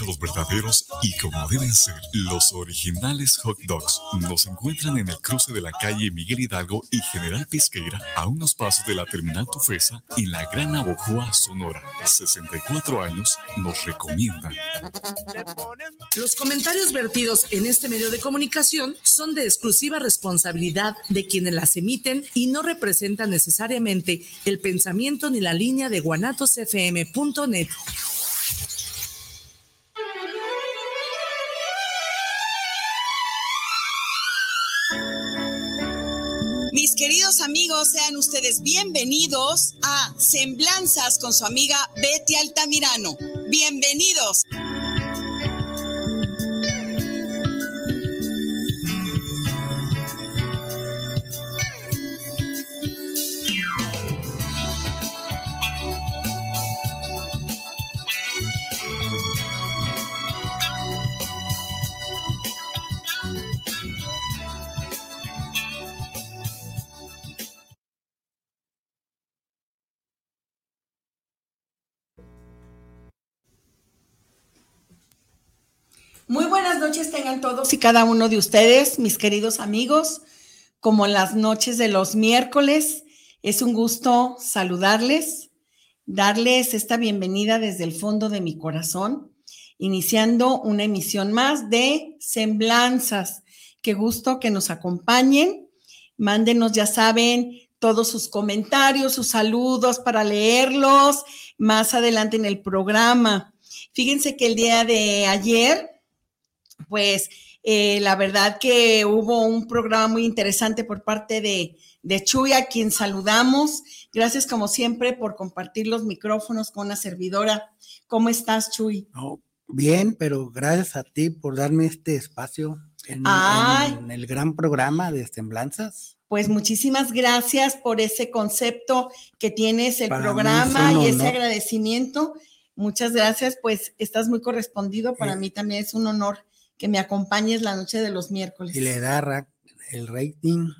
los verdaderos y como deben ser, los originales hot dogs. Nos encuentran en el cruce de la calle Miguel Hidalgo y General Pesqueira, a unos pasos de la terminal Tufesa, en la Gran Abojoa, Sonora. 64 años nos recomiendan. Los comentarios vertidos en este medio de comunicación son de exclusiva responsabilidad de quienes las emiten y no representan necesariamente el pensamiento ni la línea de guanatosfm.net. Mis queridos amigos, sean ustedes bienvenidos a Semblanzas con su amiga Betty Altamirano. Bienvenidos. Muy buenas noches tengan todos y cada uno de ustedes, mis queridos amigos, como las noches de los miércoles. Es un gusto saludarles, darles esta bienvenida desde el fondo de mi corazón, iniciando una emisión más de Semblanzas. Qué gusto que nos acompañen. Mándenos, ya saben, todos sus comentarios, sus saludos para leerlos más adelante en el programa. Fíjense que el día de ayer pues eh, la verdad que hubo un programa muy interesante por parte de, de Chuy, a quien saludamos. Gracias como siempre por compartir los micrófonos con una servidora. ¿Cómo estás, Chuy? bien, pero gracias a ti por darme este espacio en, en, el gran programa de Semblanzas. Pues muchísimas gracias por ese concepto que tienes el programa y ese agradecimiento. Muchas gracias, pues estás muy correspondido. Para mí también es un honor que me acompañes la noche de los miércoles. Y le da el rating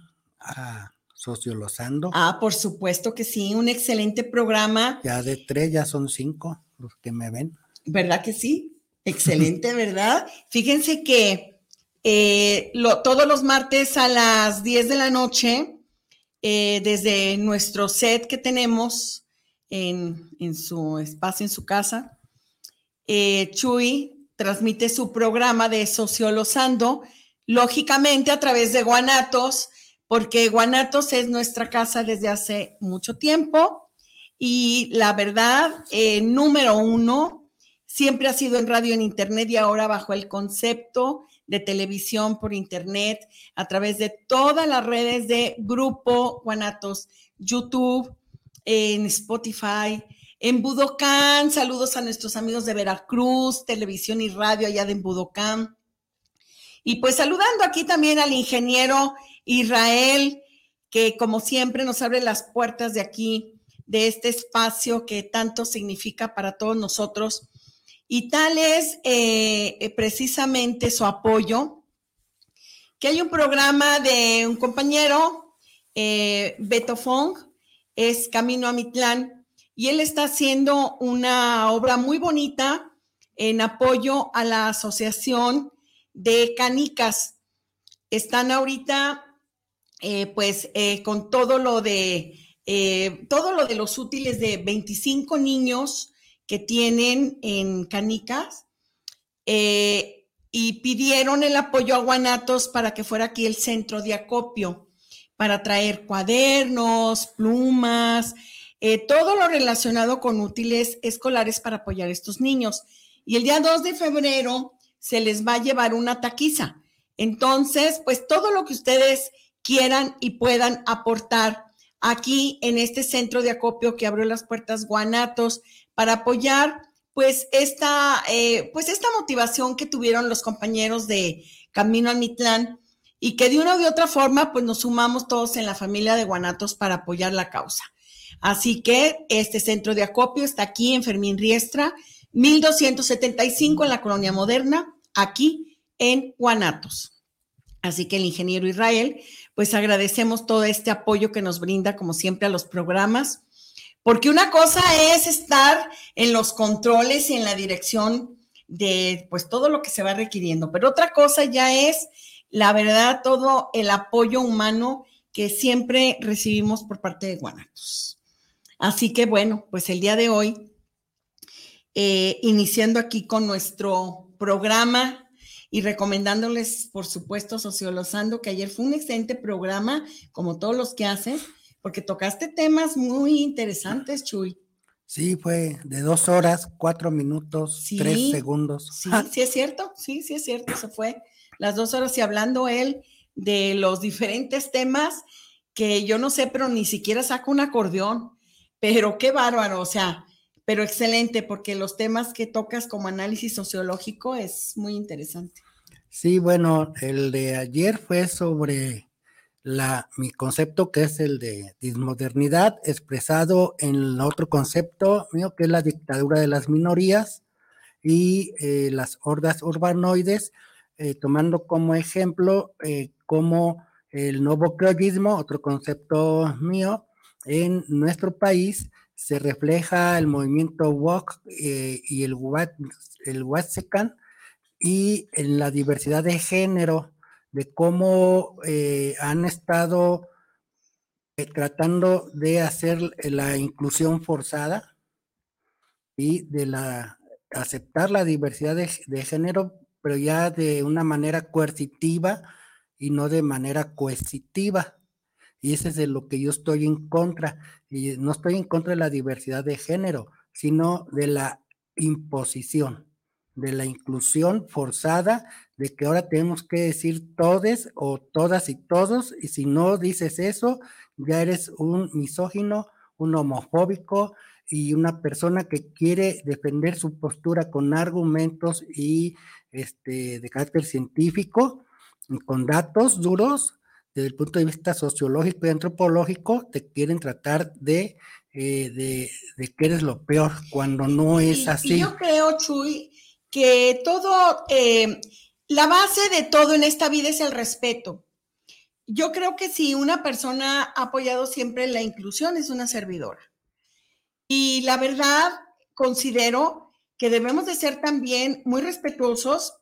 a Sociolosando. Ah, por supuesto que sí, un excelente programa. Ya de tres, ya son cinco los que me ven. ¿Verdad que sí? Excelente, ¿verdad? Fíjense que eh, todos los martes a las 10 de la noche, eh, desde nuestro set que tenemos en, su espacio, en su casa, eh, Chuy transmite su programa de Sociolosando, lógicamente a través de Guanatos, porque Guanatos es nuestra casa desde hace mucho tiempo y la verdad, eh, número uno, siempre ha sido en radio en internet y ahora bajo el concepto de televisión por internet, a través de todas las redes de Grupo Guanatos, YouTube, en Spotify, en Budocán, saludos a nuestros amigos de Veracruz, televisión y radio allá de Budocán. Y pues saludando aquí también al ingeniero Israel, que como siempre nos abre las puertas de aquí, de este espacio que tanto significa para todos nosotros. Y tal es eh, eh, precisamente su apoyo, que hay un programa de un compañero, eh, Beto Fong, es Camino a Mitlán, y él está haciendo una obra muy bonita en apoyo a la Asociación de Canicas. Están ahorita, eh, pues, eh, con todo lo de eh, todo lo de los útiles de 25 niños que tienen en Canicas y pidieron el apoyo a Guanatos para que fuera aquí el centro de acopio para traer cuadernos, plumas, eh, todo lo relacionado con útiles escolares para apoyar a estos niños. Y el día 2 de febrero se les va a llevar una taquiza. Entonces, pues todo lo que ustedes quieran y puedan aportar aquí en este centro de acopio que abrió las puertas Guanatos para apoyar pues esta, eh, pues esta motivación que tuvieron los compañeros de Camino al Mitlán y que de una u otra forma pues nos sumamos todos en la familia de Guanatos para apoyar la causa. Así que este centro de acopio está aquí en Fermín Riestra, 1275 en la colonia moderna, aquí en Guanatos. Así que el ingeniero Israel, pues agradecemos todo este apoyo que nos brinda, como siempre, a los programas, porque una cosa es estar en los controles y en la dirección de pues todo lo que se va requiriendo. Pero otra cosa ya es, la verdad, todo el apoyo humano que siempre recibimos por parte de Guanatos. Así que bueno, pues el día de hoy, eh, iniciando aquí con nuestro programa y recomendándoles, por supuesto, Sociolosando, que ayer fue un excelente programa, como todos los que hacen, porque tocaste temas muy interesantes, Chuy. Sí, fue de dos horas, cuatro minutos, tres segundos. Sí, sí es cierto, sí, sí es cierto, se fue las dos horas y hablando él de los diferentes temas que yo no sé, pero ni siquiera saca un acordeón, pero qué bárbaro, o sea, pero excelente, porque los temas que tocas como análisis sociológico es muy interesante. Sí, bueno, el de ayer fue sobre la, mi concepto que es el de dismodernidad expresado en otro concepto mío que es la dictadura de las minorías y eh, las hordas urbanoides, eh, tomando como ejemplo eh, como el nuevo creollismo, otro concepto mío, en nuestro país se refleja el movimiento WOC y el, el y en la diversidad de género de cómo eh, han estado eh, tratando de hacer la inclusión forzada y de la aceptar la diversidad de, género, pero ya de una manera coercitiva y no de manera coercitiva. Y ese es de lo que yo estoy en contra. Y no estoy en contra de la diversidad de género, sino de la imposición, de la inclusión forzada de que ahora tenemos que decir todes o todas y todos, y si no dices eso, ya eres un misógino, un homofóbico y una persona que quiere defender su postura con argumentos y este, de carácter científico, con datos duros, desde el punto de vista sociológico y antropológico, te quieren tratar de, eh, de, que eres lo peor, cuando no es así. yo creo, Chuy, que todo... Eh, la base de todo en esta vida es el respeto. Yo creo que si una persona ha apoyado siempre la inclusión es una servidora. Y la verdad, considero que debemos de ser también muy respetuosos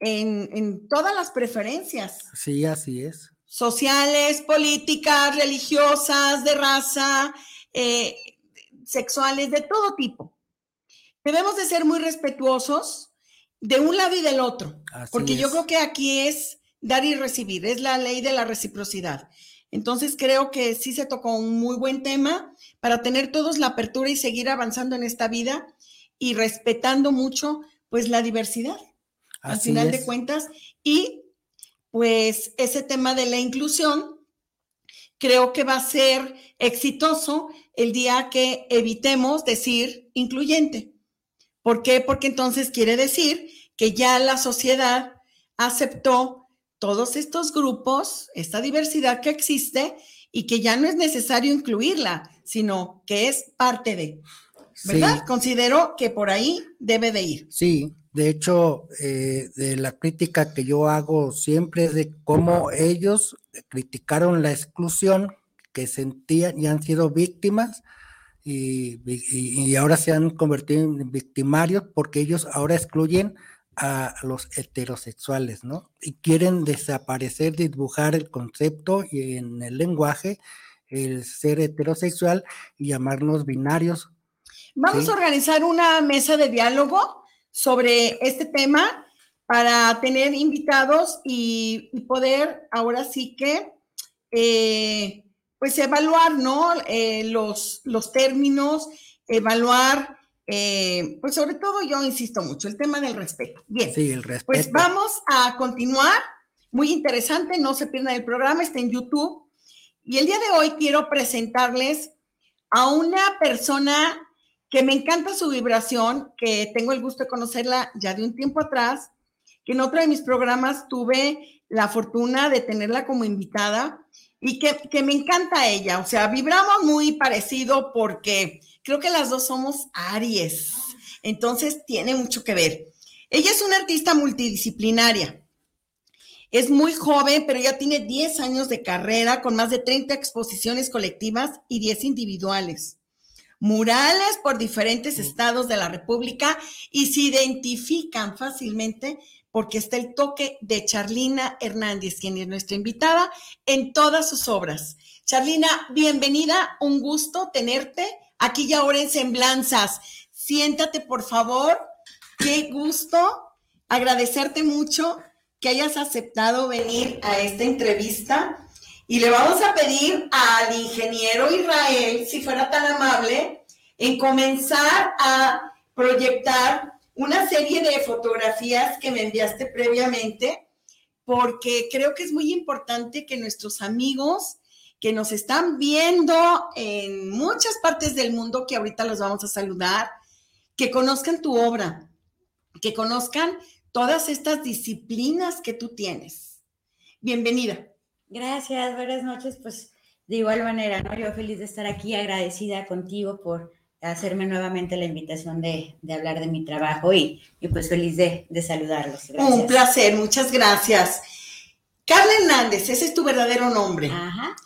en, todas las preferencias. Sí, así es. Sociales, políticas, religiosas, de raza, eh, sexuales, de todo tipo. Debemos de ser muy respetuosos de un lado y del otro, porque yo creo que aquí es dar y recibir, es la ley de la reciprocidad. Entonces creo que sí se tocó un muy buen tema para tener todos la apertura y seguir avanzando en esta vida y respetando mucho pues la diversidad, al final de cuentas. Y pues ese tema de la inclusión creo que va a ser exitoso el día que evitemos decir incluyente. ¿Por qué? Porque entonces quiere decir que ya la sociedad aceptó todos estos grupos, esta diversidad que existe y que ya no es necesario incluirla, sino que es parte de, ¿verdad? Considero que por ahí debe de ir. Sí, de hecho, eh, de la crítica que yo hago siempre es de cómo ellos criticaron la exclusión que sentían y han sido víctimas y, ahora se han convertido en victimarios porque ellos ahora excluyen a los heterosexuales, ¿no? Y quieren desaparecer, dibujar el concepto y en el lenguaje el ser heterosexual y llamarnos binarios. Vamos a organizar una mesa de diálogo sobre este tema para tener invitados y, poder ahora sí que eh, pues evaluar, ¿no? Eh, los, los términos, evaluar, eh, pues sobre todo yo insisto mucho, el tema del respeto. Bien. Sí, el respeto. Pues vamos a continuar. Muy interesante, no se pierdan el programa, está en YouTube. Y el día de hoy quiero presentarles a una persona que me encanta su vibración, que tengo el gusto de conocerla ya de un tiempo atrás, que en otro de mis programas tuve la fortuna de tenerla como invitada y que, me encanta ella, o sea, vibramos muy parecido porque creo que las dos somos Aries, entonces tiene mucho que ver. Ella es una artista multidisciplinaria. Es muy joven, pero ya tiene 10 años de carrera con más de 30 exposiciones colectivas y 10 individuales. Murales por diferentes estados de la República y se identifican fácilmente porque está el toque de Charlina Hernández, quien es nuestra invitada en todas sus obras. Charlina, bienvenida, un gusto tenerte aquí y ahora en Semblanzas. Siéntate, por favor. Qué gusto agradecerte mucho que hayas aceptado venir a esta entrevista. Y le vamos a pedir al ingeniero Israel, si fuera tan amable, en comenzar a proyectar una serie de fotografías que me enviaste previamente, porque creo que es muy importante que nuestros amigos que nos están viendo en muchas partes del mundo, que ahorita los vamos a saludar, que conozcan tu obra, que conozcan todas estas disciplinas que tú tienes. Bienvenida. Gracias, buenas noches. Pues de igual manera, ¿no? Yo feliz de estar aquí, agradecida contigo por hacerme nuevamente la invitación de, hablar de mi trabajo y, pues feliz de, saludarlos. Un placer, muchas gracias. Carla Hernández, ese es tu verdadero nombre. Ajá.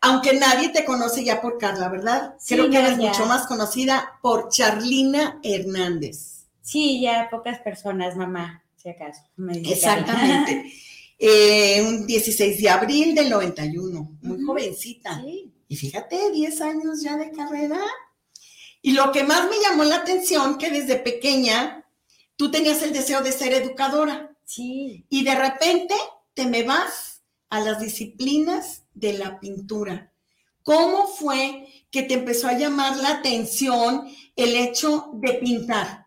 Aunque nadie te conoce ya por Carla, ¿verdad? Creo que eres mucho más conocida por Charlina Hernández. Sí, ya pocas personas, mamá, si acaso. Exactamente. Eh, un 16 de abril del 91, muy jovencita. Y fíjate, 10 años ya de carrera. Y lo que más me llamó la atención, que desde pequeña tú tenías el deseo de ser educadora. Sí. Y de repente te me vas a las disciplinas de la pintura. ¿Cómo fue que te empezó a llamar la atención el hecho de pintar?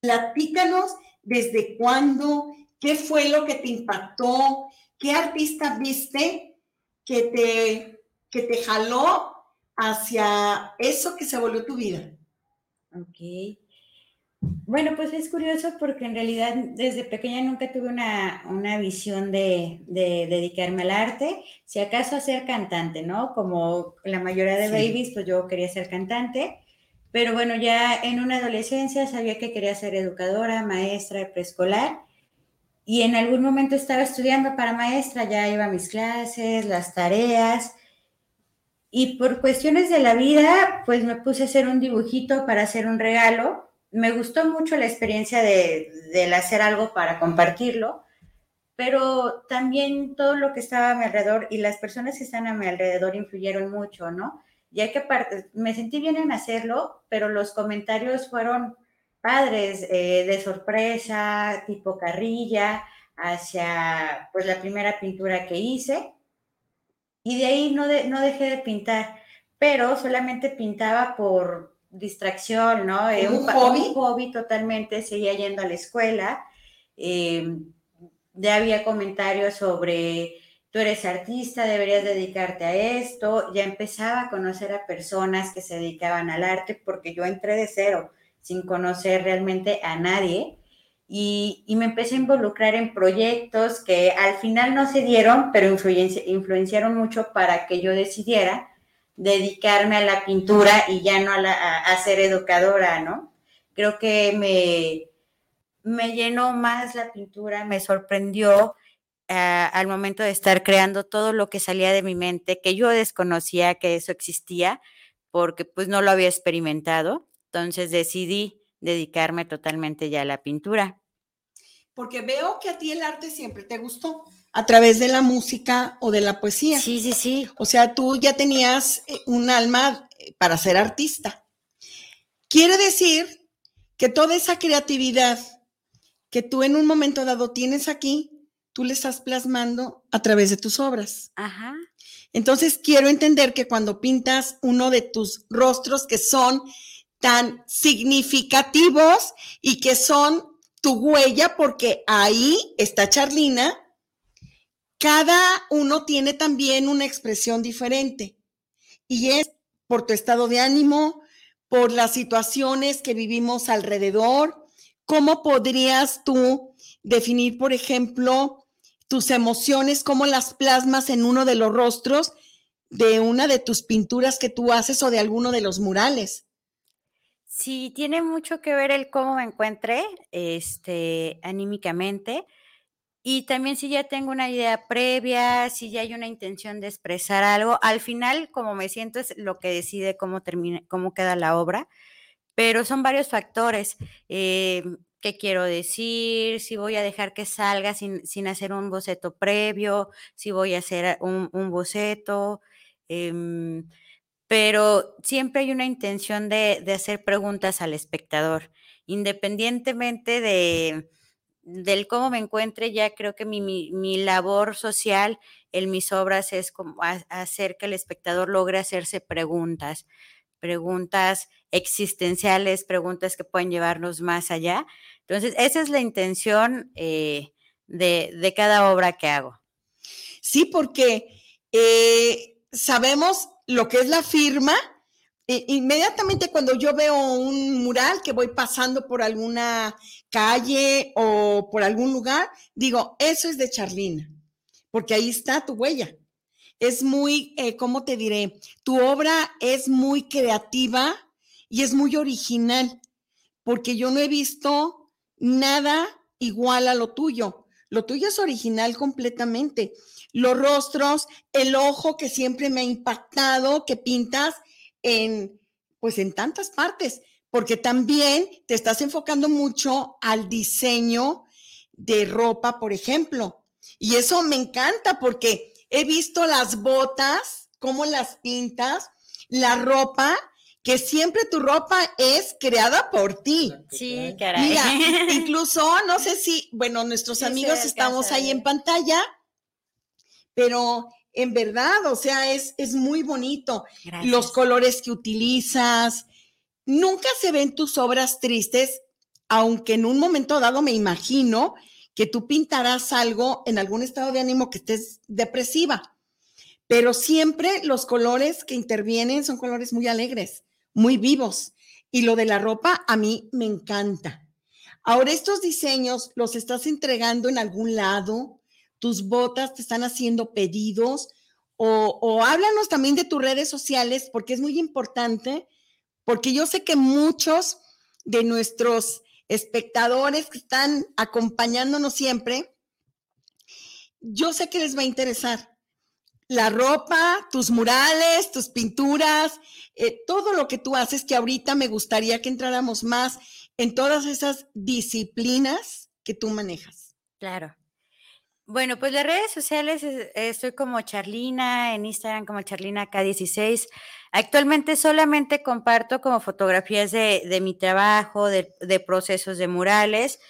Platícanos desde cuándo, qué fue lo que te impactó, qué artista viste que te, que te jaló hacia eso que se volvió tu vida. Ok. Bueno, pues es curioso porque en realidad desde pequeña nunca tuve una, visión de, dedicarme al arte, si acaso a ser cantante, ¿no? Como la mayoría de babies, pues yo quería ser cantante. Pero bueno, ya en una adolescencia sabía que quería ser educadora, maestra de preescolar. Y en algún momento estaba estudiando para maestra, ya iba a mis clases, las tareas. Y por cuestiones de la vida, pues me puse a hacer un dibujito para hacer un regalo. Me gustó mucho la experiencia de, de hacer algo para compartirlo, pero también todo lo que estaba a mi alrededor y las personas que están a mi alrededor influyeron mucho, ¿no? ya que me sentí bien en hacerlo, pero los comentarios fueron padres, eh, de sorpresa, tipo carrilla, hacia pues la primera pintura que hice. Y de ahí no, no dejé de pintar, pero solamente pintaba por distracción, ¿no? Eh, ¿Un, hobby? Un hobby totalmente, seguía yendo a la escuela. Eh, ya había comentarios sobre tú eres artista, deberías dedicarte a esto. Ya empezaba a conocer a personas que se dedicaban al arte porque yo entré de cero, sin conocer realmente a nadie. Y, me empecé a involucrar en proyectos que al final no se dieron, pero influenciaron mucho para que yo decidiera dedicarme a la pintura y ya no a, ser educadora, ¿no? Creo que me, me llenó más la pintura, me sorprendió al momento de estar creando todo lo que salía de mi mente, que yo desconocía que eso existía, porque pues no lo había experimentado. Entonces decidí dedicarme totalmente ya a la pintura. Porque veo que a ti el arte siempre te gustó, a través de la música o de la poesía. Sí, sí, sí. O sea, tú ya tenías eh, un alma eh, para ser artista. Quiere decir que toda esa creatividad que tú en un momento dado tienes aquí, tú le estás plasmando a través de tus obras. Ajá. Entonces, quiero entender que cuando pintas uno de tus rostros que son tan significativos y que son tu huella, porque ahí está Charlina, cada uno tiene también una expresión diferente. Y es por tu estado de ánimo, por las situaciones que vivimos alrededor. ¿Cómo podrías tú definir, por ejemplo, tus emociones, cómo las plasmas en uno de los rostros de una de tus pinturas que tú haces o de alguno de los murales. Sí, tiene mucho que ver el cómo me encuentre este, anímicamente y también si ya tengo una idea previa, si ya hay una intención de expresar algo, al final como me siento es lo que decide cómo termina, cómo queda la obra, pero son varios factores. Eh, qué quiero decir, si voy a dejar que salga sin, hacer un boceto previo, si voy a hacer un, boceto, em, pero siempre hay una intención de, hacer preguntas al espectador, independientemente de, del cómo me encuentre, ya creo que mi, labor social en mis obras es como hacer que el espectador logre hacerse preguntas, preguntas existenciales, preguntas que pueden llevarnos más allá. Entonces, esa es la intención eh, de, cada obra que hago. Sí, porque eh, sabemos lo que es la firma. Inmediatamente cuando yo veo un mural que voy pasando por alguna calle o por algún lugar, digo, eso es de Charlina, porque ahí está tu huella. Es muy, eh, ¿cómo te diré? Tu obra es muy creativa y es muy original, porque yo no he visto nada igual a lo tuyo. Lo tuyo es original completamente. Los rostros, el ojo que siempre me ha impactado, que pintas en, pues en tantas partes, porque también te estás enfocando mucho al diseño de ropa, por ejemplo. Y eso me encanta porque he visto las botas, cómo las pintas, la ropa, que siempre tu ropa es creada por ti. Sí, caray. Mira, incluso, no sé si, bueno, nuestros amigos estamos ahí en pantalla, pero en verdad, o sea, es, es muy bonito. Los colores que utilizas. Nunca se ven tus obras tristes, aunque en un momento dado me imagino que tú pintarás algo en algún estado de ánimo que estés depresiva. Pero siempre los colores que intervienen son colores muy alegres muy vivos. Y lo de la ropa a mí me encanta. Ahora estos diseños los estás entregando en algún lado, tus botas te están haciendo pedidos o, háblanos también de tus redes sociales porque es muy importante, porque yo sé que muchos de nuestros espectadores que están acompañándonos siempre, yo sé que les va a interesar la ropa, tus murales, tus pinturas, eh, todo lo que tú haces, que ahorita me gustaría que entráramos más en todas esas disciplinas que tú manejas. Claro. Bueno, pues las redes sociales estoy como Charlina, en Instagram como Charlina K16. Actualmente solamente comparto como fotografías de, mi trabajo, de, de procesos de murales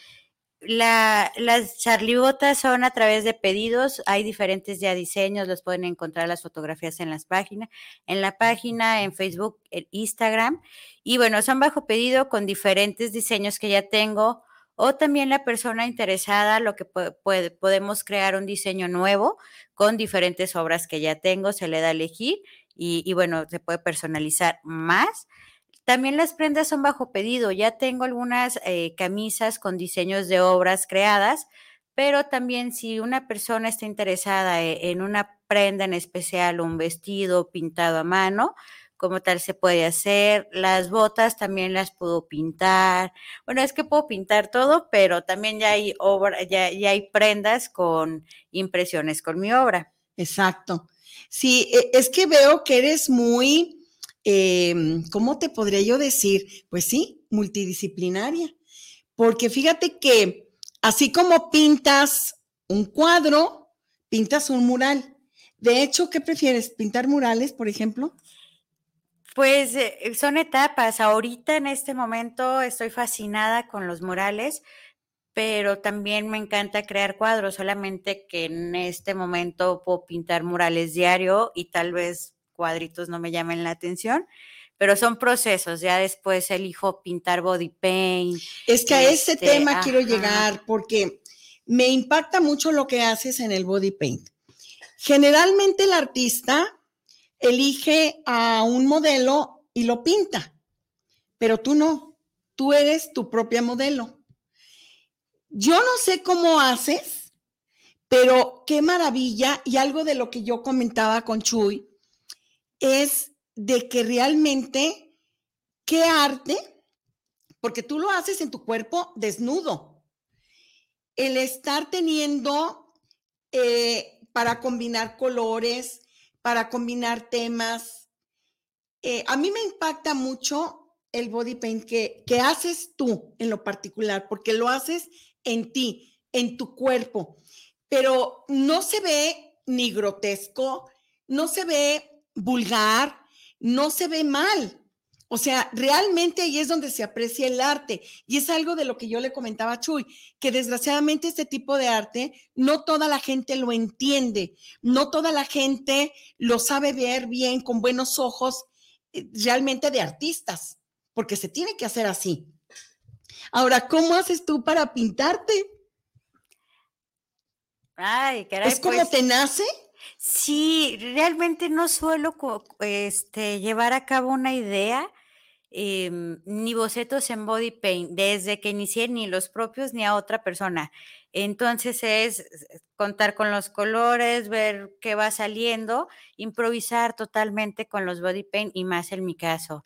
la, las charlibotas son a través de pedidos, hay diferentes ya diseños, los pueden encontrar las fotografías en las páginas, en la página, en Facebook, en Instagram, y bueno, son bajo pedido con diferentes diseños que ya tengo, o también la persona interesada, lo que puede, podemos crear un diseño nuevo con diferentes obras que ya tengo, se le da a elegir y, bueno, se puede personalizar más. También las prendas son bajo pedido. Ya tengo algunas eh, camisas con diseños de obras creadas, pero también si una persona está interesada e, en una prenda en especial, un vestido pintado a mano, como tal se puede hacer. Las botas también las puedo pintar. Bueno, es que puedo pintar todo, pero también ya hay obra, ya, ya hay prendas con impresiones con mi obra. Exacto. Sí, e, es que veo que eres muy Em, ¿cómo te podría yo decir? Pues sí, multidisciplinaria. Porque fíjate que así como pintas un cuadro, pintas un mural. De hecho, ¿qué prefieres? ¿Pintar murales, por ejemplo? Pues eh, son etapas. Ahorita en este momento estoy fascinada con los murales, pero también me encanta crear cuadros, solamente que en este momento puedo pintar murales diario y tal vez cuadritos no me llamen la atención, pero son procesos. Ya después elijo pintar body paint. Es que a ese este, tema quiero llegar porque me impacta mucho lo que haces en el body paint. Generalmente el artista elige a un modelo y lo pinta, pero tú no, tú eres tu propia modelo. Yo no sé cómo haces, pero qué maravilla y algo de lo que yo comentaba con Chuy, es de que realmente qué arte, porque tú lo haces en tu cuerpo desnudo. el estar teniendo eh, para combinar colores, para combinar temas. Eh, a mí me impacta mucho el body paint que, que haces tú en lo particular, porque lo haces en ti, en tu cuerpo, pero no se ve ni grotesco, no se ve vulgar, no se ve mal. O sea, realmente ahí es donde se aprecia el arte. Y es algo de lo que yo le comentaba a Chuy, que desgraciadamente este tipo de arte no toda la gente lo entiende, no toda la gente lo sabe ver bien, con buenos ojos, eh, realmente de artistas, porque se tiene que hacer así. Ahora, ¿cómo haces tú para pintarte? Ay, caray, ¿Es como pues, te nace? Sí, realmente no suelo este, llevar a cabo una idea, em, ni bocetos en body paint, desde que inicié ni los propios ni a otra persona. Entonces es contar con los colores, ver qué va saliendo, improvisar totalmente con los body paint y más en mi caso.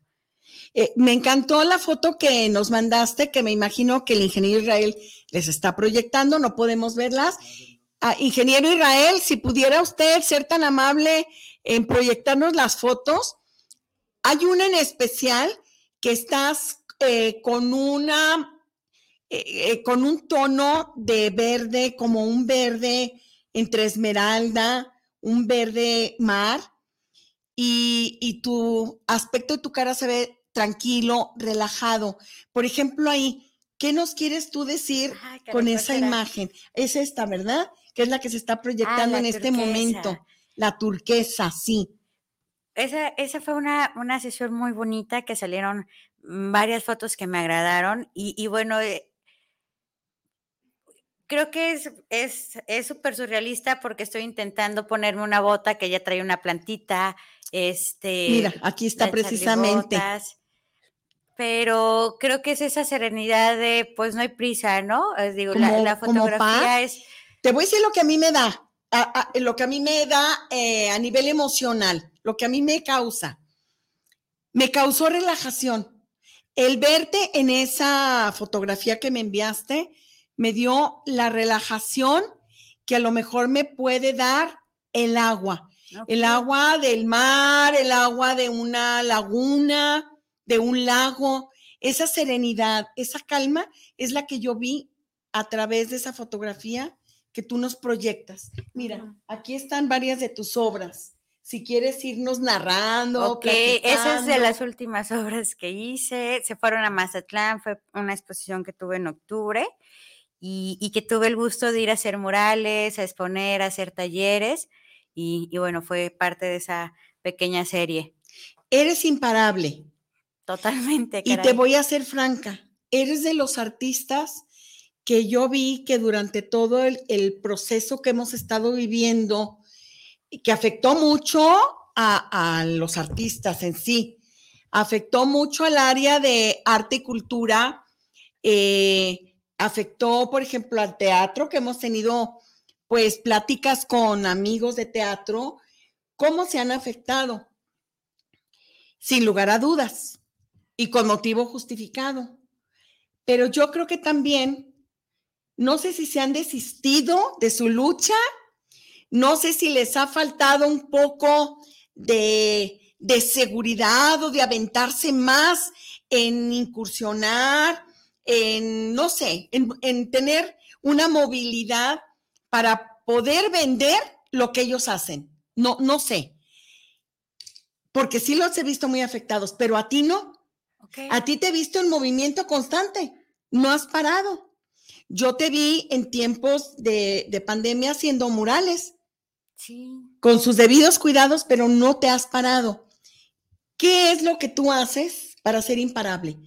Eh, me encantó la foto que nos mandaste, que me imagino que el ingeniero Israel les está proyectando, no podemos verlas. Ah, ingeniero Israel, si pudiera usted ser tan amable en proyectarnos las fotos. Hay una en especial que estás eh, con una, eh, eh, con un tono de verde, como un verde entre esmeralda, un verde mar, y, y tu aspecto de tu cara se ve tranquilo, relajado. Por ejemplo, ahí, ¿qué nos quieres tú decir Ay, caray, con ¿cuál esa será? imagen? Es esta, ¿verdad? Que es la que se está proyectando Ah, en este momento. La turquesa, sí. Esa, esa fue una, una sesión muy bonita que salieron varias fotos que me agradaron y, y bueno, eh, creo que es es es súper surrealista porque estoy intentando ponerme una bota que ya trae una plantita, este, Mira, aquí está precisamente. pero creo que es esa serenidad de, pues no hay prisa, ¿no? Eh, digo, la, Como- la como fotografía es Te voy a decir lo que a mí me da, a- a- lo que a mí me da eh, a nivel emocional, lo que a mí me causa. Me causó relajación. El verte en esa fotografía que me enviaste me dio la relajación que a lo mejor me puede dar el agua. El agua del mar, el agua de una laguna, de un lago, esa serenidad, esa calma es la que yo vi a través de esa fotografía que tú nos proyectas. Mira, aquí están varias de tus obras. Si quieres irnos narrando, Ok, esa es de las últimas obras que hice. Se fueron a Mazatlán, fue una exposición que tuve en octubre y, y que tuve el gusto de ir a hacer murales, a exponer, a hacer talleres y, y bueno, fue parte de esa pequeña serie. Eres imparable. Totalmente, Y te voy a ser franca, eres de los artistas que yo vi que durante todo el, el proceso que hemos estado viviendo, que afectó mucho a, los artistas en sí, afectó mucho al área de arte y cultura, eh, afectó, por ejemplo, al teatro, que hemos tenido pues pláticas con amigos de teatro, ¿cómo se han afectado? Sin lugar a dudas y con motivo justificado. Pero yo creo que también, no sé si se han desistido de su lucha, no sé si les ha faltado un poco de, de seguridad o de aventarse más en incursionar, en, no sé, en, en tener una movilidad para poder vender lo que ellos hacen. No, no sé. Porque sí los he visto muy afectados, pero a ti no. A ti te he visto en movimiento constante, no has parado. Yo te vi en tiempos de, de pandemia haciendo murales Sí. con sus debidos cuidados, pero no te has parado. ¿Qué es lo que tú haces para ser imparable?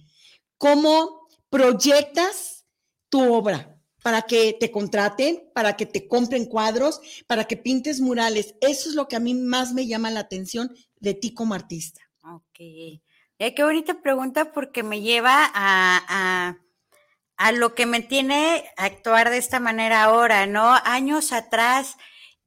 ¿Cómo proyectas tu obra para que te contraten, para que te compren cuadros, para que pintes murales? Eso es lo que a mí más me llama la atención de ti como artista. Ok. Eh, qué bonita pregunta porque me lleva a, a, a lo que me tiene a actuar de esta manera ahora, ¿no? Años atrás,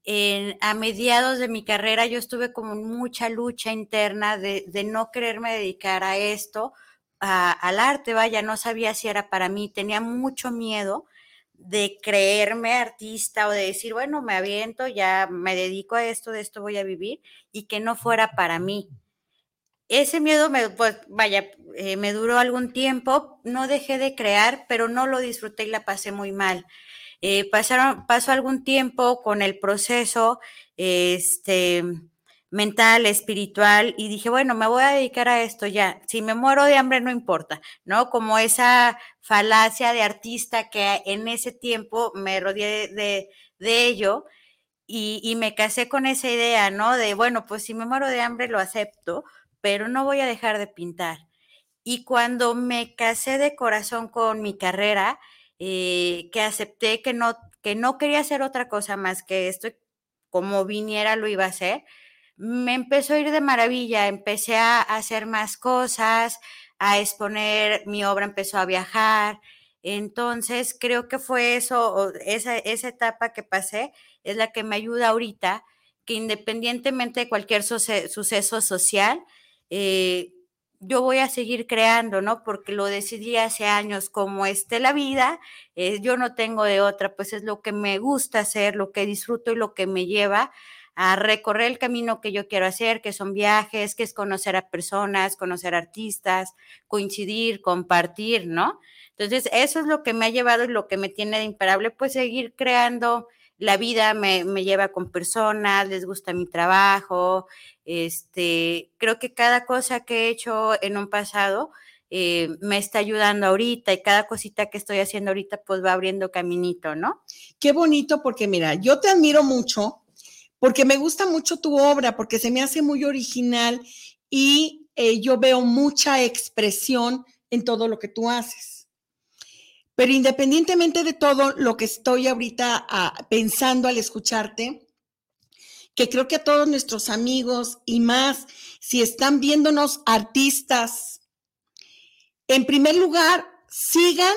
en- a mediados de mi carrera, yo estuve como mucha lucha interna de, de no quererme dedicar a esto, a- al arte, vaya, no sabía si era para mí, tenía mucho miedo de creerme artista o de decir, bueno, me aviento, ya me dedico a esto, de esto voy a vivir y que no fuera para mí. Ese miedo me, pues, vaya, eh, me duró algún tiempo, no dejé de crear, pero no lo disfruté y la pasé muy mal. Eh, pasaron, pasó algún tiempo con el proceso, este, mental, espiritual, y dije, bueno, me voy a dedicar a esto ya. Si me muero de hambre, no importa, ¿no? Como esa falacia de artista que en ese tiempo me rodeé de, de ello y, y, me casé con esa idea, ¿no? De, bueno, pues si me muero de hambre, lo acepto, pero no voy a dejar de pintar. Y cuando me casé de corazón con mi carrera, eh, que acepté que no, que no quería hacer otra cosa más que esto, como viniera lo iba a hacer, me empezó a ir de maravilla, empecé a hacer más cosas, a exponer, mi obra empezó a viajar. Entonces, creo que fue eso, esa, esa etapa que pasé es la que me ayuda ahorita, que independientemente de cualquier suceso social, eh, yo voy a seguir creando, ¿no? Porque lo decidí hace años, como esté la vida, eh, yo no tengo de otra, pues es lo que me gusta hacer, lo que disfruto y lo que me lleva a recorrer el camino que yo quiero hacer, que son viajes, que es conocer a personas, conocer artistas, coincidir, compartir, ¿no? Entonces, eso es lo que me ha llevado y lo que me tiene de imparable, pues seguir creando. La vida me, me lleva con personas, les gusta mi trabajo. Este, creo que cada cosa que he hecho en un pasado, eh, me está ayudando ahorita y cada cosita que estoy haciendo ahorita pues va abriendo caminito, ¿no? Qué bonito porque mira, yo te admiro mucho porque me gusta mucho tu obra, porque se me hace muy original y eh, yo veo mucha expresión en todo lo que tú haces. Pero independientemente de todo lo que estoy ahorita ah, pensando al escucharte, que creo que a todos nuestros amigos y más, si están viéndonos artistas, en primer lugar, sigan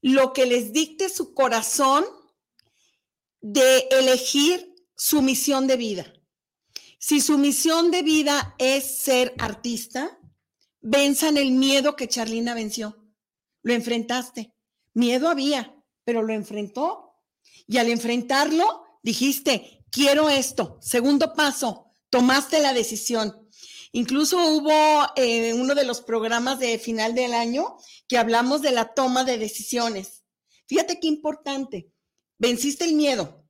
lo que les dicte su corazón de elegir su misión de vida. Si su misión de vida es ser artista, venzan el miedo que Charlina venció. Lo enfrentaste. Miedo había, pero lo enfrentó. Y al enfrentarlo, dijiste, quiero esto. Segundo paso, tomaste la decisión. Incluso hubo eh, uno de los programas de final del año que hablamos de la toma de decisiones. Fíjate qué importante. Venciste el miedo,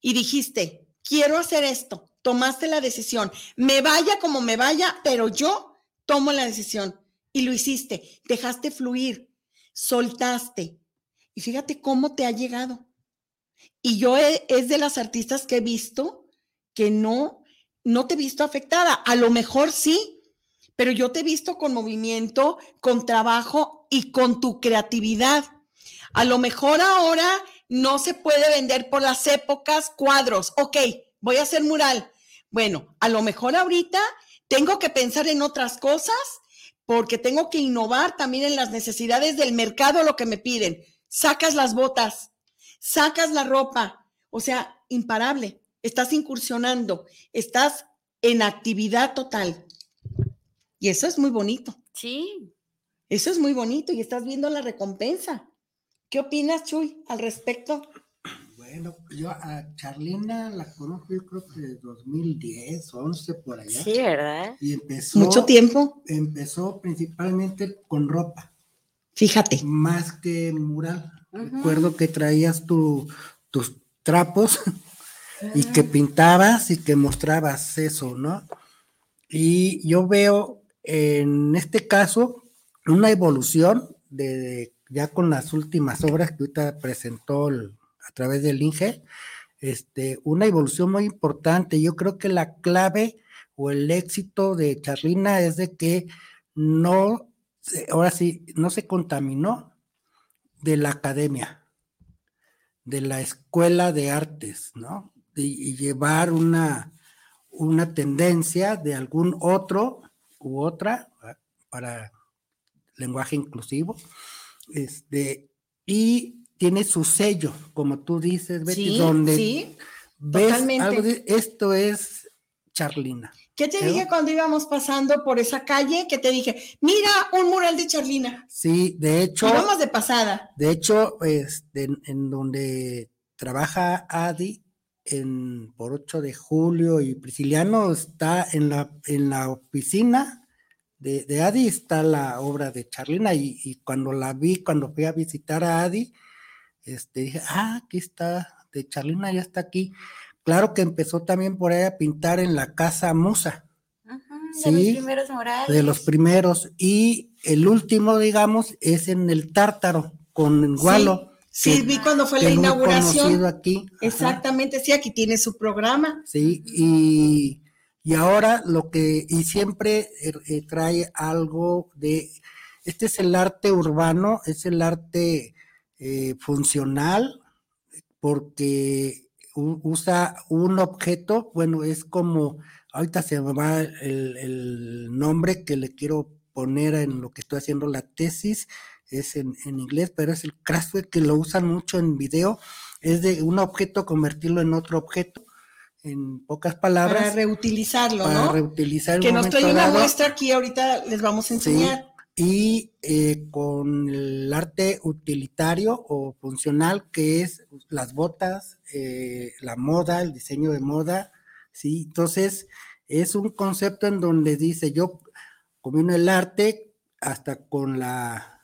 y dijiste, quiero hacer esto, tomaste la decisión, me vaya como me vaya, pero yo tomo la decisión y lo hiciste, dejaste fluir, soltaste. Y fíjate cómo te ha llegado. Y yo es de las artistas que he visto que no, no te he visto afectada. A lo mejor sí, pero yo te he visto con movimiento, con trabajo y con tu creatividad. A lo mejor ahora no se puede vender por las épocas cuadros. Ok, voy a hacer mural. Bueno, a lo mejor ahorita tengo que pensar en otras cosas porque tengo que innovar también en las necesidades del mercado, lo que me piden. Sacas las botas, sacas la ropa, o sea, imparable. Estás incursionando, estás en actividad total. Y eso es muy bonito. Sí. Eso es muy bonito y estás viendo la recompensa. ¿Qué opinas, Chuy, al respecto? Bueno, yo a Charlina la conozco yo creo que de 2010, 11 por allá. Sí, ¿verdad? Y empezó. ¿Mucho tiempo? Empezó principalmente con ropa. Fíjate. Más que mural. Recuerdo que traías tus trapos y que pintabas y que mostrabas eso, ¿no? Y yo veo en este caso una evolución de ya con las últimas obras que ahorita presentó a través del INGE, este, una evolución muy importante. Yo creo que la clave o el éxito de Charlina es de que no, ahora sí, no se contaminó de la academia, de la escuela de artes, ¿no? y llevar una, una tendencia de algún otro u otra para lenguaje inclusivo, este, y tiene su sello, como tú dices, Betty, donde ves algo esto es Charlina. ¿Qué te dije cuando íbamos pasando por esa calle? Que te dije, mira, un mural de Charlina. Sí, de hecho. Vamos de pasada. De hecho, este, en, donde trabaja Adi, en, por 8 de julio y Prisciliano está en la, en la oficina de, de Adi, está la obra de Charlina y, y, cuando la vi, cuando fui a visitar a Adi, este, dije, ah, aquí está, de Charlina ya está aquí. Claro que empezó también por ahí a pintar en la casa Musa. de los primeros murales. De los primeros. Y el último, digamos, es en el Tártaro, con Gualo. Sí, vi cuando fue la inauguración. aquí. Exactamente, sí, aquí tiene su programa. Sí, y, y ahora lo que, y siempre eh, eh, trae algo de, este es el arte urbano, es el arte eh, funcional, porque usa un objeto, bueno, es como, ahorita se me va el, nombre que le quiero poner en lo que estoy haciendo la tesis, es en, inglés, pero es el Craftware que lo usan mucho en video, es de un objeto convertirlo en otro objeto, en pocas palabras. Para reutilizarlo, para reutilizar. Que nos trae una muestra aquí, ahorita les vamos a enseñar y eh, con el arte utilitario o funcional que es las botas, eh, la moda, el diseño de moda, ¿sí? Entonces, es un concepto en donde dice, yo combino el arte hasta con la...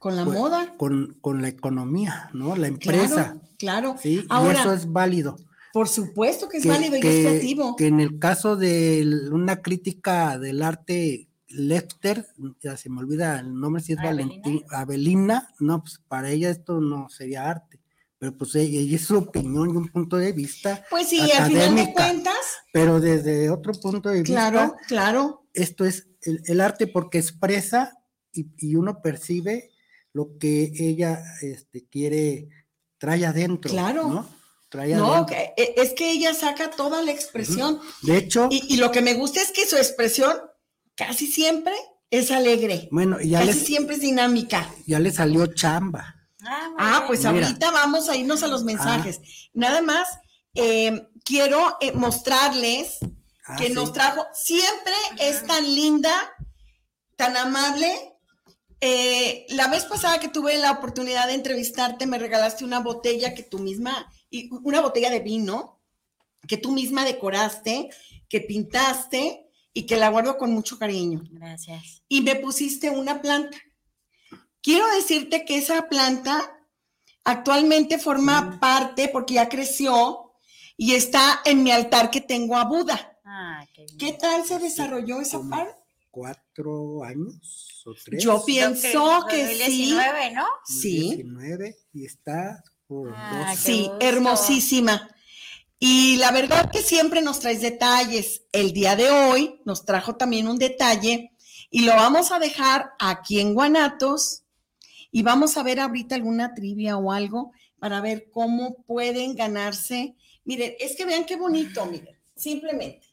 Con la pues, moda. Con, con, la economía, ¿no? La empresa. Claro, ¿sí? y eso es válido. Por supuesto que es válido y es creativo. Que en el caso de una crítica del arte Lefter, ya se me olvida el nombre, si es Valentín, Avelina, no, pues para ella esto no sería arte, pero pues ella, es su opinión y un punto de vista. Pues sí, al final de cuentas. Pero desde otro punto de vista. Claro, claro. Esto es el, arte porque expresa y, uno percibe lo que ella este, quiere, trae adentro. Claro. ¿no? Trae no, e, es que ella saca toda la expresión. De hecho. Y, y, lo que me gusta es que su expresión casi siempre es alegre. Bueno, ya casi siempre es dinámica. Ya le salió chamba. Ah, ah pues ahorita vamos a irnos a los mensajes. Ah. Nada más eh, quiero eh, mostrarles ah, que nos trajo, siempre es tan linda, tan amable. Eh, la vez pasada que tuve la oportunidad de entrevistarte, me regalaste una botella que tú misma, una botella de vino que tú misma decoraste, que pintaste y que la guardo con mucho cariño. Gracias. Y me pusiste una planta. Quiero decirte que esa planta actualmente forma parte, porque ya creció, y está en mi altar que tengo a Buda. Ah, qué, tal se desarrolló esa parte? Cuatro años o tres. Yo pienso que, que sí. ¿no? Sí. 19 y está por ah, Sí, hermosísima. Y la verdad que siempre nos traes detalles. El día de hoy nos trajo también un detalle y lo vamos a dejar aquí en Guanatos y vamos a ver ahorita alguna trivia o algo para ver cómo pueden ganarse. Miren, es que vean qué bonito, miren, simplemente.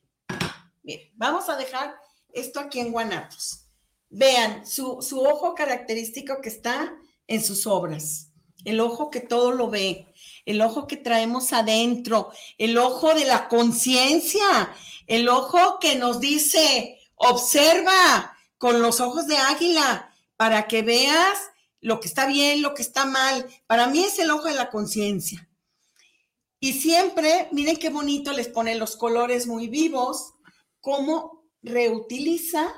Miren, vamos a dejar esto aquí en Guanatos. Vean su, su ojo característico que está en sus obras, el ojo que todo lo ve, el ojo que traemos adentro, el ojo de la conciencia, el ojo que nos dice, observa con los ojos de águila para que veas lo que está bien, lo que está mal. Para mí es el ojo de la conciencia. Y siempre, miren qué bonito les pone los colores muy vivos, cómo reutiliza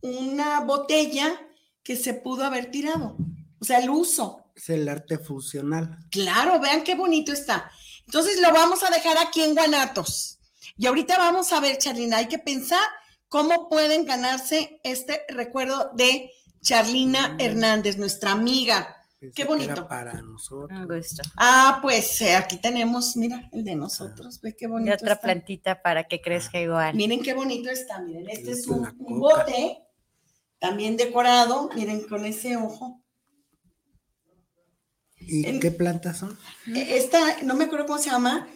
una botella que se pudo haber tirado. O sea, el uso es el arte funcional. Claro, vean qué bonito está. Entonces lo vamos a dejar aquí en Guanatos. Y ahorita vamos a ver, Charlina, hay que pensar cómo pueden ganarse este recuerdo de Charlina. Hernández, nuestra amiga. qué bonito. para nosotros. Un. Ah, pues eh, aquí tenemos, mira, el de nosotros. Ve qué bonito. Y otra plantita para que crezca ah. igual. Miren qué bonito está. Miren, este es un bote también decorado. Miren, con ese ojo. ¿Y qué plantas son? E, esta, no me acuerdo cómo se llama.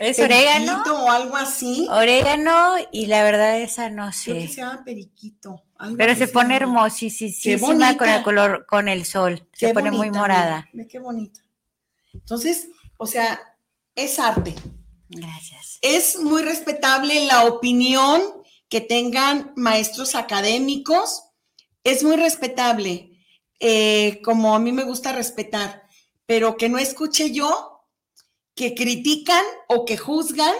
Es orégano. o algo así. Orégano y la verdad esa no sé. Creo que se llama periquito. Pero se pone hermosísima con el color, con el sol. se pone muy morada. qué bonita. Entonces, o sea, es arte. Gracias. Es muy respetable la opinión que tengan maestros académicos. Es muy respetable, eh, como a mí me gusta respetar, pero que no escuche yo que critican o que juzgan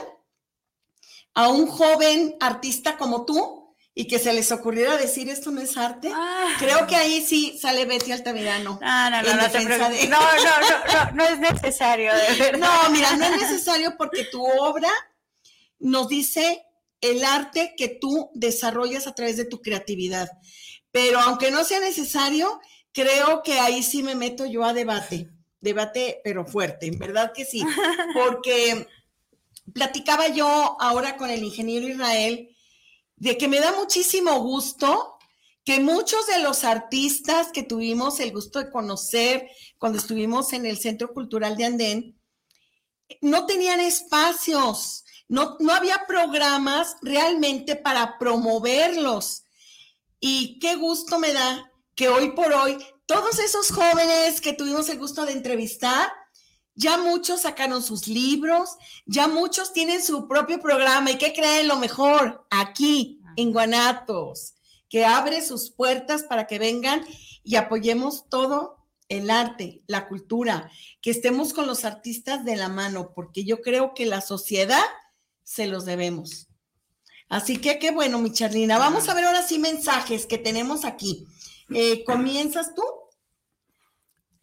a un joven artista como tú y que se les ocurriera decir esto no es arte, Ah. creo que ahí sí sale Betty Altamirano. No, no, no, no, te de- no, no, no, no, no es necesario, de verdad. No, mira, no es necesario porque tu obra nos dice el arte que tú desarrollas a través de tu creatividad. Pero aunque no sea necesario, creo que ahí sí me meto yo a debate, debate pero fuerte, en verdad que sí, porque platicaba yo ahora con el ingeniero Israel de que me da muchísimo gusto que muchos de los artistas que tuvimos el gusto de conocer cuando estuvimos en el Centro Cultural de Andén, no tenían espacios, no, no había programas realmente para promoverlos. Y qué gusto me da que hoy por hoy todos esos jóvenes que tuvimos el gusto de entrevistar, ya muchos sacaron sus libros, ya muchos tienen su propio programa. ¿Y qué creen lo mejor? Aquí, en Guanatos, que abre sus puertas para que vengan y apoyemos todo el arte, la cultura, que estemos con los artistas de la mano, porque yo creo que la sociedad se los debemos. Así que qué bueno, mi Charlina. Vamos a ver ahora sí mensajes que tenemos aquí. Eh, ¿Comienzas tú?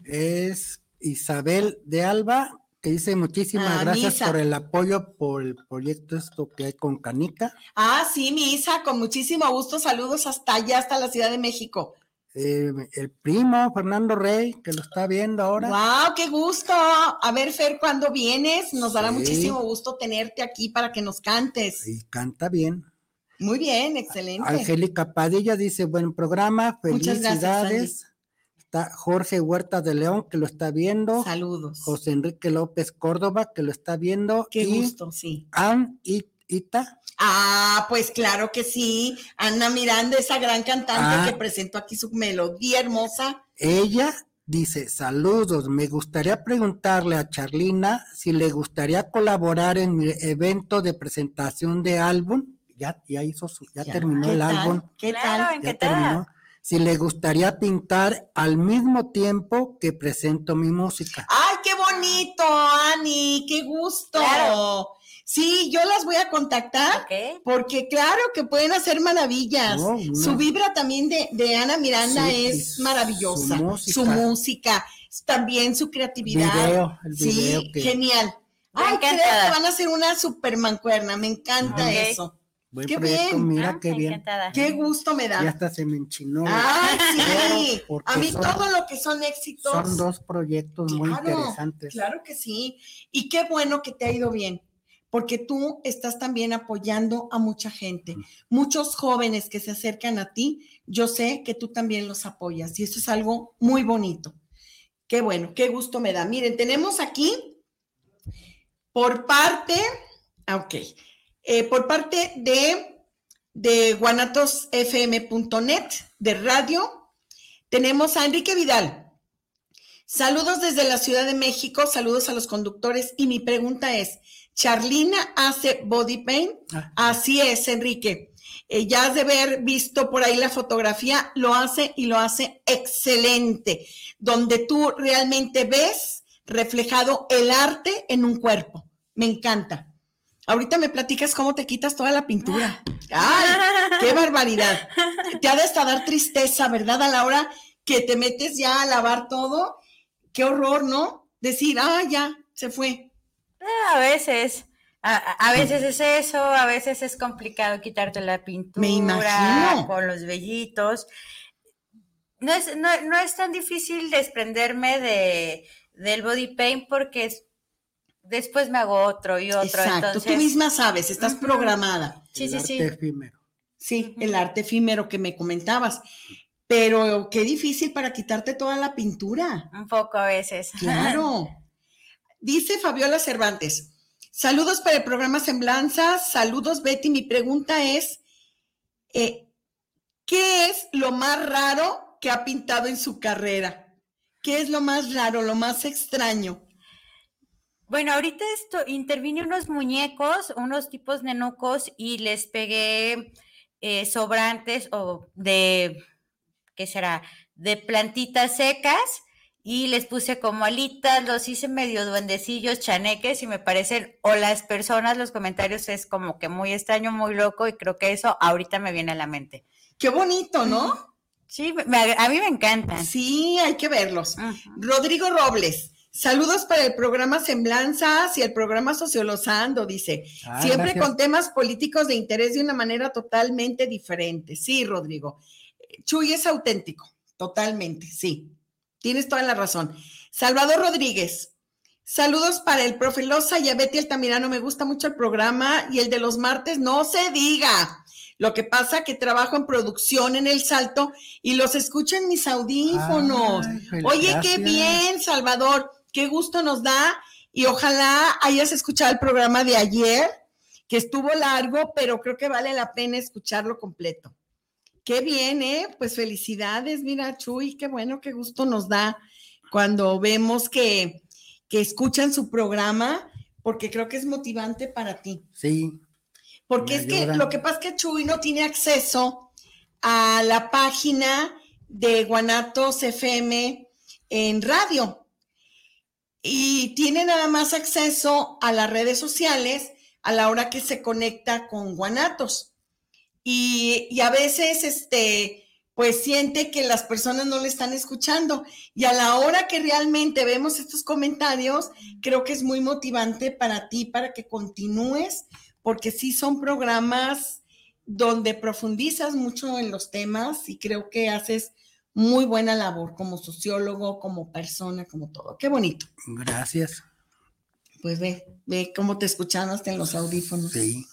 Es Isabel de Alba, que dice muchísimas Ah, gracias por el apoyo por el proyecto esto que hay con Canica. Ah, sí, mi Isa, con muchísimo gusto. Saludos hasta allá, hasta la Ciudad de México. Eh, el primo Fernando Rey, que lo está viendo ahora. ¡Wow! ¡Qué gusto! A ver, Fer, ¿cuándo vienes? Nos dará Sí. muchísimo gusto tenerte aquí para que nos cantes. Y canta bien. Muy bien, excelente. Angélica Padilla dice, buen programa, Muchas gracias, felicidades. Está Jorge Huerta de León, que lo está viendo. Saludos. José Enrique López Córdoba, que lo está viendo. Qué y gusto, sí. Ann It- Ita, Ah, pues claro que sí. Ana Miranda, esa gran cantante Ah. que presentó aquí su melodía hermosa. ella dice, saludos, me gustaría preguntarle a Charlina si le gustaría colaborar en mi evento de presentación de álbum. Ya, ya hizo su, ya, Ya, terminó ¿qué el tal? álbum. ¿Qué Claro, tal? en- Ya terminó. Si le gustaría pintar al mismo tiempo que presento mi música. ¡Ay, qué bonito, Ani! ¡Qué gusto! Claro. Sí, yo las voy a contactar. Porque claro que pueden hacer maravillas. No, no. Su vibra también de, de Ana Miranda Sí, es su maravillosa. música. Su música, también su creatividad. Video, el video sí, que- genial. Muy Ay, creo que van a hacer una super mancuerna. Me encanta eso. Buen qué proyecto, bien. mira Ah, qué bien. encantada. Qué gusto me da. Ya hasta se me enchinó. Ay, sí. Porque A mí son- todo lo que son éxitos. Son dos proyectos muy interesantes. Claro que sí. Y qué bueno que te ha ido bien, porque tú estás también apoyando a mucha gente. Muchos jóvenes que se acercan a ti, yo sé que tú también los apoyas y eso es algo muy bonito. Qué bueno, qué gusto me da. Miren, tenemos aquí por parte, ah, ok, eh, por parte de, de guanatosfm.net, de radio, tenemos a Enrique Vidal. Saludos desde la Ciudad de México, saludos a los conductores y mi pregunta es, ¿Charlina hace body paint? Ah, Así es, Enrique. Eh, ya has de haber visto por ahí la fotografía, lo hace y lo hace excelente, donde tú realmente ves reflejado el arte en un cuerpo. Me encanta. Ahorita me platicas cómo te quitas toda la pintura. ¡Ay, qué barbaridad! Te ha de hasta dar tristeza, ¿verdad? A la hora que te metes ya a lavar todo. Qué horror, ¿no? Decir, ah, ya, se fue. A veces, a, a veces es eso, a veces es complicado quitarte la pintura Me imagino. con los vellitos. No es, no, no es tan difícil desprenderme de, del body paint porque es- después me hago otro y otro. Exacto, entonces, tú misma sabes, estás programada. Sí, el sí, arte sí. efímero. Sí, el arte efímero que me comentabas. Pero qué difícil para quitarte toda la pintura. Un poco a veces. Claro. Dice Fabiola Cervantes. Saludos para el programa Semblanzas. Saludos, Betty. Mi pregunta es, eh, ¿qué es lo más raro que ha pintado en su carrera? ¿Qué es lo más raro, lo más extraño? Bueno, ahorita esto, intervine unos muñecos, unos tipos nenucos y les pegué eh, sobrantes o de, ¿qué será? De plantitas secas y les puse como alitas, los hice medio duendecillos, chaneques y me parecen, o las personas, los comentarios es como que muy extraño, muy loco y creo que eso ahorita me viene a la mente. Qué bonito, ¿no? Sí, a mí me encantan. Sí, hay que verlos. Rodrigo Robles. Saludos para el programa Semblanzas y el programa Sociolosando, dice. Ah, Siempre con temas políticos de interés de una manera totalmente diferente. Sí, Rodrigo. Chuy es auténtico, totalmente, sí. Tienes toda la razón. Salvador Rodríguez. Saludos para el profe Loza y a Betty Altamirano. Me gusta mucho el programa y el de los martes, no se diga. Lo que pasa que trabajo en producción en El Salto y los escucho en mis audífonos. Oye, qué bien, Salvador qué gusto nos da y ojalá hayas escuchado el programa de ayer, que estuvo largo, pero creo que vale la pena escucharlo completo. Qué bien, ¿eh? Pues felicidades, mira, Chuy, qué bueno, qué gusto nos da cuando vemos que, que escuchan su programa, porque creo que es motivante para ti. Sí. Porque es que lo que pasa es que Chuy no tiene acceso a la página de Guanatos FM en radio y tiene nada más acceso a las redes sociales a la hora que se conecta con Guanatos. Y, a veces, este, pues siente que las personas no le están escuchando. Y a la hora que realmente vemos estos comentarios, creo que es muy motivante para ti, para que continúes, porque sí son programas donde profundizas mucho en los temas y creo que haces muy buena labor como sociólogo, como persona, como todo. Qué bonito. Gracias. Pues ve, ve cómo te escuchan hasta en los audífonos. Sí.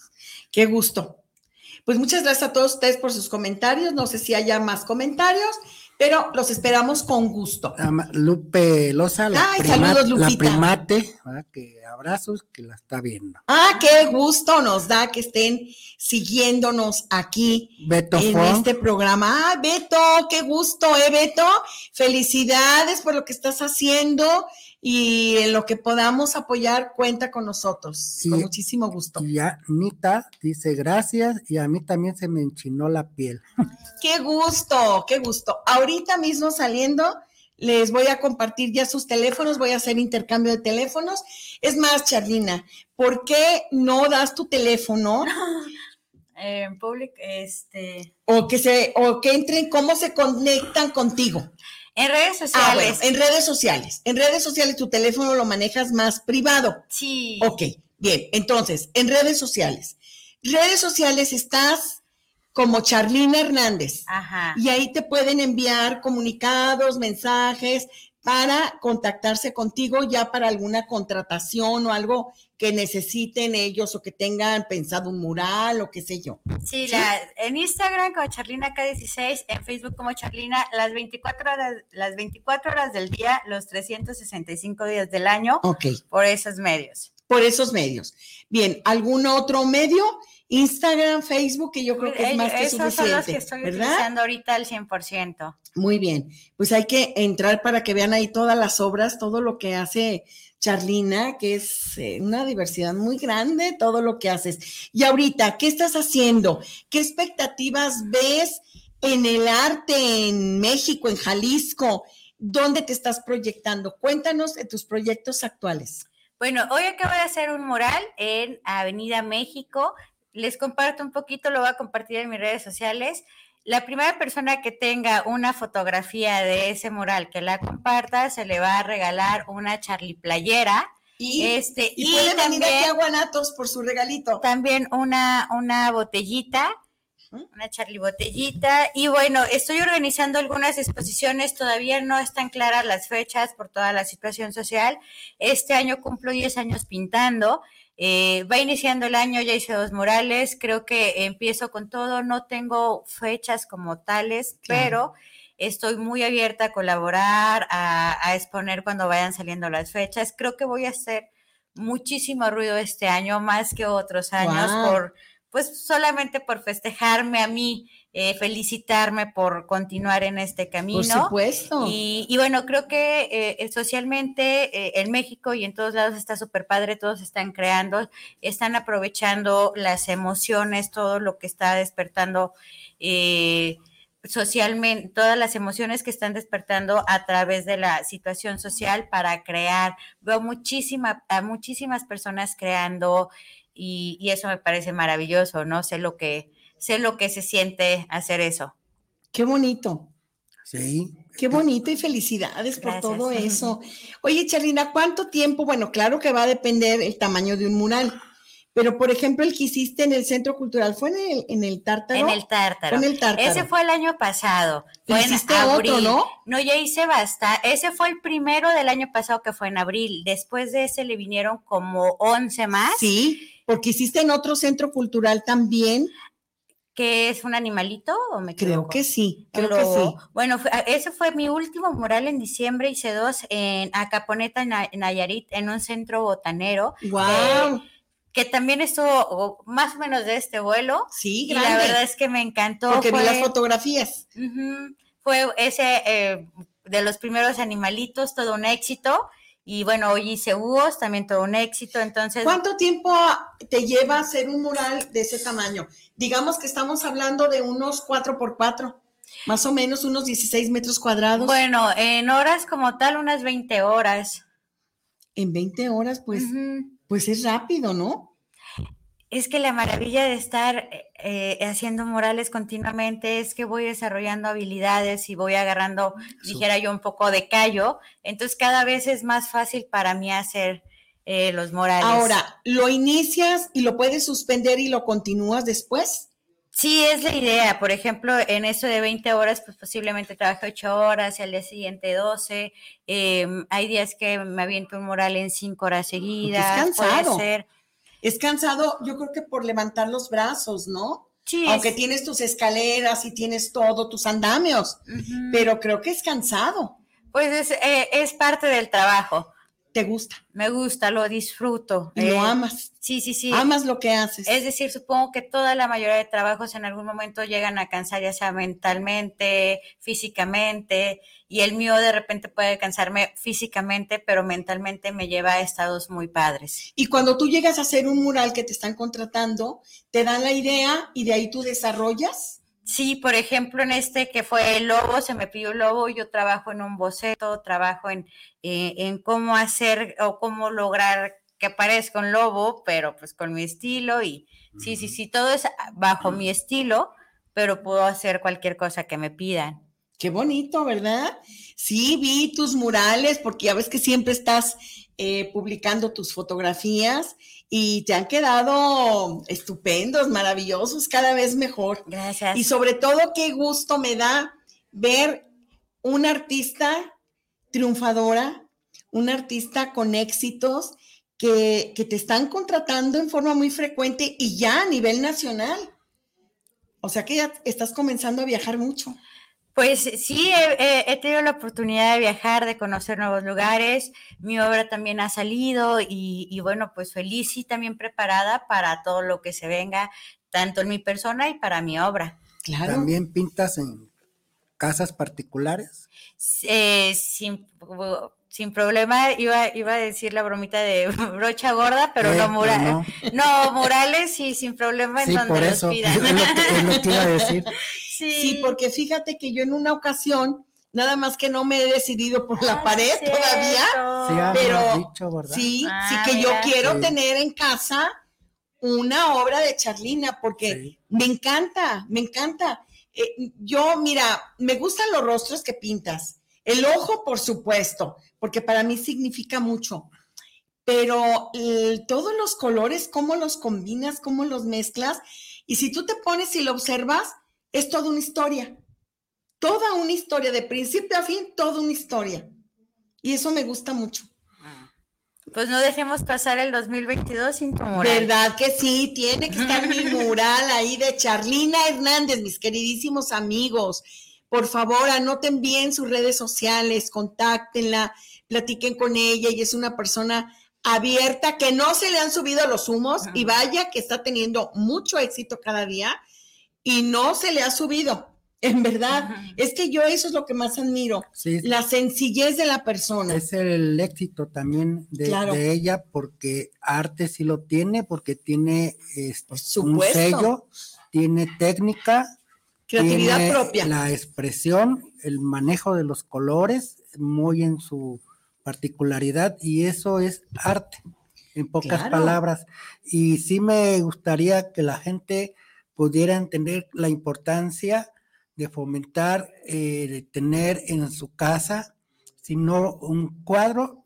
Qué gusto. Pues muchas gracias a todos ustedes por sus comentarios. No sé si haya más comentarios pero los esperamos con gusto. Lupe Loza, la, Ay, saludos, la primate, que abrazos, que la está viendo. Ah, qué gusto nos da que estén siguiéndonos aquí Beto en este programa. Ah, Beto, qué gusto, ¿eh, Beto? Felicidades por lo que estás haciendo y en lo que podamos apoyar, cuenta con nosotros. con muchísimo gusto. Y Anita dice gracias y a mí también se me enchinó la piel. Qué gusto, qué gusto. Ahorita mismo saliendo, les voy a compartir ya sus teléfonos, voy a hacer intercambio de teléfonos. Es más, Charlina, ¿por qué no das tu teléfono? En público, este. O que se, o que entren, cómo se conectan contigo. En redes ah, sociales. en redes sociales. En redes sociales tu teléfono lo manejas más privado. Sí. Ok, bien. Entonces, en redes sociales. Redes sociales estás como Charlina Hernández. Ajá. Y ahí te pueden enviar comunicados, mensajes, para contactarse contigo ya para alguna contratación o algo que necesiten ellos o que tengan pensado un mural o qué sé yo. Sí, La, en Instagram como Charlina K16, en Facebook como Charlina, las 24 horas, las 24 horas del día, los 365 días del año, Ok. por esos medios. Por esos medios. Bien, ¿algún otro medio? Instagram, Facebook, que yo creo que es más que Esos suficiente. son los que estoy utilizando ahorita al 100%. Muy bien, pues hay que entrar para que vean ahí todas las obras, todo lo que hace Charlina, que es eh, una diversidad muy grande, todo lo que haces. Y ahorita, ¿qué estás haciendo? ¿Qué expectativas ves en el arte en México, en Jalisco? ¿Dónde te estás proyectando? Cuéntanos de tus proyectos actuales. Bueno, hoy acabo de hacer un mural en Avenida México. Les comparto un poquito, lo voy a compartir en mis redes sociales. La primera persona que tenga una fotografía de ese mural que la comparta, se le va a regalar una Charlie playera. Y, este, y, puede venir aquí a Guanatos por su regalito. También una, una botellita, una Charlie botellita. Y bueno, estoy organizando algunas exposiciones, todavía no están claras las fechas por toda la situación social. Este año cumplo 10 años pintando. Eh, va iniciando el año, ya hice dos murales, creo que empiezo con todo, no tengo fechas como tales, pero estoy muy abierta a colaborar, a, exponer cuando vayan saliendo las fechas. Creo que voy a hacer muchísimo ruido este año, más que otros años, por, pues solamente por festejarme a mí, eh, felicitarme por continuar en este camino. Por supuesto. Y, bueno, creo que eh, socialmente en México y en todos lados está súper padre, todos están creando, están aprovechando las emociones, todo lo que está despertando socialmente, todas las emociones que están despertando a través de la situación social para crear. Veo muchísima, a muchísimas personas creando y, eso me parece maravilloso, ¿no? Sé lo que, sé lo que se siente hacer eso. Qué bonito. Sí. Qué bonito y felicidades por todo eso. Oye, Charlina, ¿cuánto tiempo? Bueno, claro que va a depender el tamaño de un mural pero, por ejemplo, el que hiciste en el Centro Cultural, ¿fue en el, en el Tártaro? En el Tártaro. En el Tártaro. Ese fue el año pasado. Fue hiciste otro, ¿no? No, ya hice basta. Ese fue el primero del año pasado que fue en abril. Después de ese le vinieron como 11 más. Sí, porque hiciste en otro Centro Cultural también. ¿Que es un animalito o me Creo que sí, creo que sí. Bueno, ese fue mi último mural en diciembre, hice dos en Acaponeta, en Nayarit, en un centro botanero. ¡Wow! que también estuvo más o menos de este vuelo. Sí, grande. Y la verdad es que me encantó. Porque vi las fotografías. fue ese eh, de los primeros animalitos, todo un éxito. Y bueno, hoy hice búhos, también todo un éxito. Entonces. ¿Cuánto tiempo te lleva hacer un mural de ese tamaño? Digamos que estamos hablando de unos 4 por 4 más o menos unos 16 metros cuadrados. Bueno, en horas como tal, unas 20 horas. En 20 horas, pues pues es rápido, ¿no? Es que la maravilla de estar eh, haciendo murales continuamente es que voy desarrollando habilidades y voy agarrando, dijera yo, un poco de callo. Entonces cada vez es más fácil para mí hacer eh, los murales. Ahora, ¿lo inicias y lo puedes suspender y lo continúas después? Sí, es la idea. Por ejemplo, en eso de 20 horas, pues posiblemente trabaje 8 horas y al día siguiente 12. Em, hay días que me aviento un mural en 5 horas seguidas. Es cansado. Es cansado, yo creo que por levantar los brazos, ¿no? Sí. Aunque tienes tus escaleras y tienes todo, tus andamios, pero creo que es cansado. Pues es, eh, es parte del trabajo. ¿Te gusta? Me gusta, lo disfruto. Y lo eh, amas. Sí, sí, sí. Amas lo que haces. Es decir, supongo que toda la mayoría de trabajos en algún momento llegan a cansar, ya sea mentalmente, físicamente, y el mío de repente puede cansarme físicamente, pero mentalmente me lleva a estados muy padres. Y cuando tú llegas a hacer un mural que te están contratando, te dan la idea y de ahí tú desarrollas. Sí, por ejemplo, en este que fue el lobo, se me pidió el lobo, yo trabajo en un boceto, trabajo en, eh, en cómo hacer o cómo lograr que parezca un lobo, pero pues con mi estilo y sí, sí, sí, todo es bajo mi estilo, pero puedo hacer cualquier cosa que me pidan. Qué bonito, ¿verdad? Sí, vi tus murales, porque ya ves que siempre estás eh, publicando tus fotografías y te han quedado estupendos, maravillosos, cada vez mejor. Gracias. Y sobre todo, qué gusto me da ver una artista triunfadora, una artista con éxitos que, te están contratando en forma muy frecuente y ya a nivel nacional. O sea que ya estás comenzando a viajar mucho. Pues sí, he, tenido la oportunidad de viajar, de conocer nuevos lugares. Mi obra también ha salido y, bueno, pues feliz y también preparada para todo lo que se venga, tanto en mi persona y para mi obra. Claro. ¿También pintas en casas particulares? Eh, sin, sin problema, iba, iba a decir la bromita de brocha gorda, pero no, murales. No. murales y sin problema en donde por eso. Es lo que, iba a decir. Sí. porque fíjate que yo en una ocasión, nada más que no me he decidido por la ah, pared todavía, pero sí, sí ah, que yo quiero tener en casa una obra de Charlina, porque me encanta, me encanta. Eh, yo, mira, me gustan los rostros que pintas. El ojo, por supuesto, porque para mí significa mucho. Pero todos los colores, cómo los combinas, cómo los mezclas. Y si tú te pones y lo observas, es toda una historia. Toda una historia, de principio a fin, toda una historia. Y eso me gusta mucho. Pues no dejemos pasar el 2022 sin tu mural. ¿Verdad que sí? Tiene que estar mi mural ahí de Charlina Hernández, mis queridísimos amigos. Por favor, anoten bien sus redes sociales, contáctenla, platiquen con ella. y es una persona abierta, que no se le han subido los humos y vaya que está teniendo mucho éxito cada día y no se le ha subido. En verdad, es que yo eso es lo que más admiro, la sencillez de la persona. Es el éxito también de, ella porque arte sí lo tiene, porque tiene este, un sello, tiene técnica, creatividad propia. La expresión, el manejo de los colores, muy en su particularidad y eso es arte, en pocas palabras. Y sí me gustaría que la gente pudiera entender la importancia de fomentar, eh, de tener en su casa, si no un cuadro,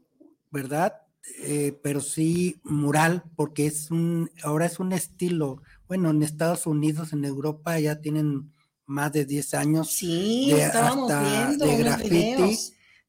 ¿verdad? Eh, pero sí mural, porque es un, ahora es un estilo, bueno, en Estados Unidos, en Europa ya tienen más de 10 años sí, de, hasta de graffiti,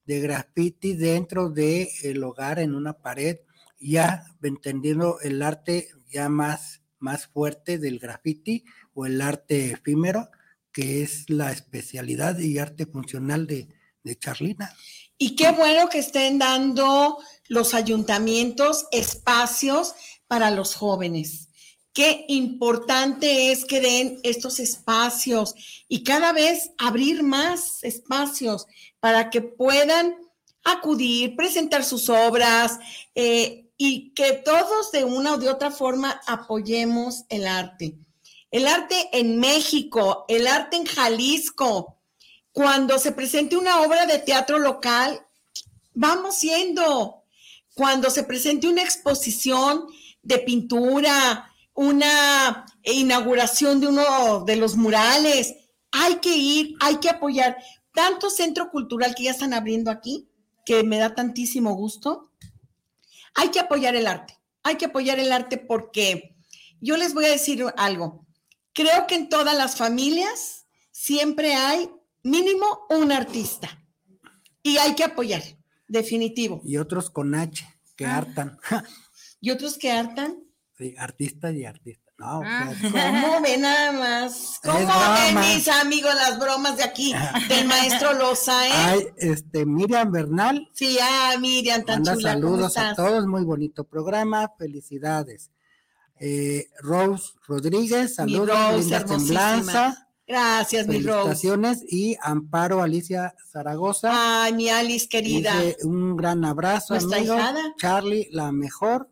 de graffiti dentro del el hogar en una pared, ya entendiendo el arte ya más, más fuerte del graffiti o el arte efímero, que es la especialidad y arte funcional de, de Charlina. Y qué bueno que estén dando los ayuntamientos espacios para los jóvenes. Qué importante es que den estos espacios y cada vez abrir más espacios para que puedan acudir, presentar sus obras eh, y que todos de una o de otra forma apoyemos el arte el arte en México, el arte en Jalisco. Cuando se presente una obra de teatro local, vamos yendo. Cuando se presente una exposición de pintura, una inauguración de uno de los murales, hay que ir, hay que apoyar. Tanto centro cultural que ya están abriendo aquí, que me da tantísimo gusto. Hay que apoyar el arte, hay que apoyar el arte porque yo les voy a decir algo. Creo que en todas las familias siempre hay mínimo un artista y hay que apoyar, definitivo. Y otros con H, que ah. hartan. ¿Y otros que hartan? Sí, artista y artista. No, ah. ¿Cómo ven nada más? ¿Cómo ven mis amigos las bromas de aquí del maestro Loza, eh? Ay, este, Miriam Bernal. Sí, ah, Miriam, tan Manda saludos a todos, muy bonito programa, felicidades. Eh, Rose Rodríguez, saludos, linda semblanza. Gracias, mi Rose. Y Amparo Alicia Zaragoza. Ay, mi Alice querida. un gran abrazo, amigo. Charlie, la mejor.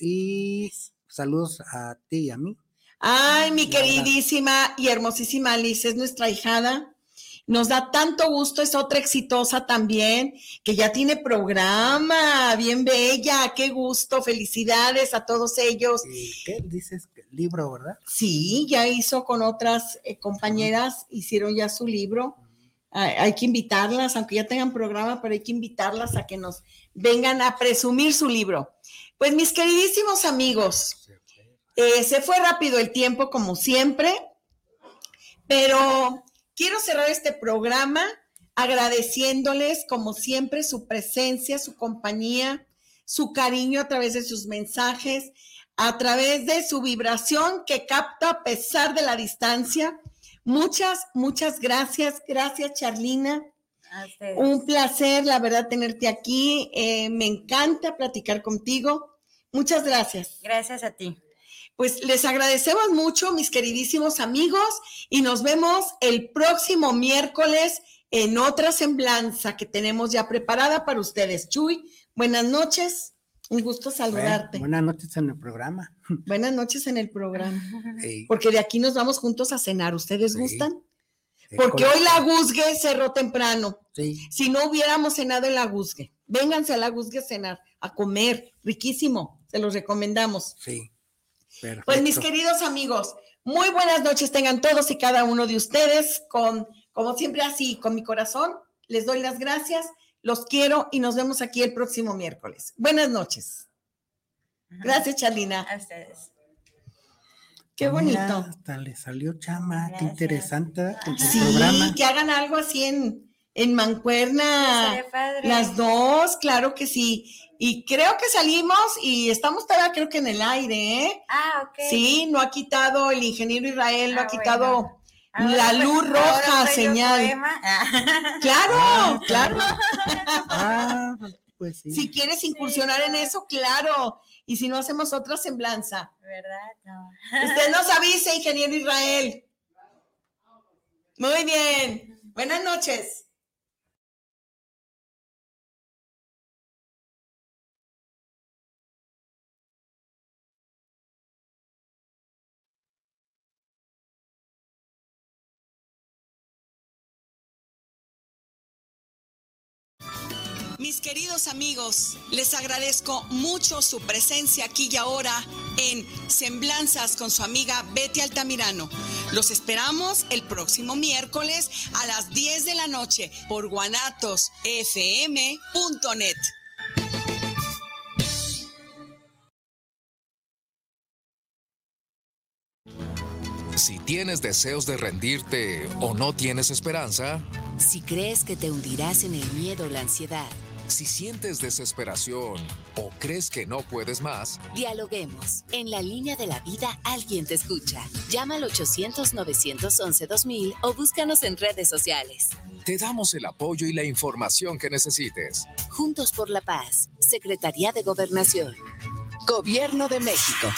Y saludos a ti y a mí. Ay, mi queridísima y hermosísima Alice, es nuestra hijada. Nos da tanto gusto, es otra exitosa también, que ya tiene programa, bien bella, qué gusto, felicidades a todos ellos. ¿Qué dices? Libro, ¿verdad? Sí, ya hizo con otras eh, compañeras, hicieron ya su libro. Hay, que invitarlas, aunque ya tengan programa, pero hay que invitarlas a que nos vengan a presumir su libro. Pues mis queridísimos amigos, eh, se fue rápido el tiempo como siempre, pero Quiero cerrar este programa agradeciéndoles, como siempre, su presencia, su compañía, su cariño a través de sus mensajes, a través de su vibración que capta a pesar de la distancia. Muchas, muchas gracias. Gracias, Charlina. Un placer, la verdad, tenerte aquí. Eh, me encanta platicar contigo. Muchas gracias. Gracias a ti. Pues les agradecemos mucho, mis queridísimos amigos, y nos vemos el próximo miércoles en otra semblanza que tenemos ya preparada para ustedes. Chuy, buenas noches. Un gusto saludarte. buenas noches en el programa. Buenas noches en el programa. Porque de aquí nos vamos juntos a cenar. ¿Ustedes gustan? Porque hoy la Guzgue cerró temprano. Si no hubiéramos cenado en la Guzgue, vénganse a la Guzgue a cenar, a comer, riquísimo, se los recomendamos. Sí. Pues mis queridos amigos, muy buenas noches tengan todos y cada uno de ustedes. Con, como siempre, así, con mi corazón, les doy las gracias, los quiero y nos vemos aquí el próximo miércoles. Buenas noches. Gracias, Charlina. A ustedes. Qué bonito. hasta le salió chama, qué interesante sí, que hagan algo así en, en Mancuerna. Las dos, claro que sí. Y creo que salimos y estamos todavía creo que en el aire, ¿eh? Ah, ok. Sí, no ha quitado el ingeniero Israel, no ha ah, quitado la luz roja señal. Claro, claro. Ah, pues sí. Si quieres incursionar en eso, claro. Y si no hacemos otra semblanza. ¿Verdad? No. Usted nos avise, ingeniero Israel. Muy bien. Buenas noches. Mis queridos amigos, les agradezco mucho su presencia aquí y ahora en Semblanzas con su amiga Betty Altamirano. Los esperamos el próximo miércoles a las 10 de la noche por guanatosfm.net. Si tienes deseos de rendirte o no tienes esperanza, Si crees que te hundirás en el miedo o la ansiedad, si sientes desesperación o crees que no puedes más, dialoguemos. En la línea de la vida alguien te escucha. Llama al 800-911-2000 o búscanos en redes sociales. te damos el apoyo y la información que necesites. Juntos por la Paz, Secretaría de Gobernación. Gobierno de México.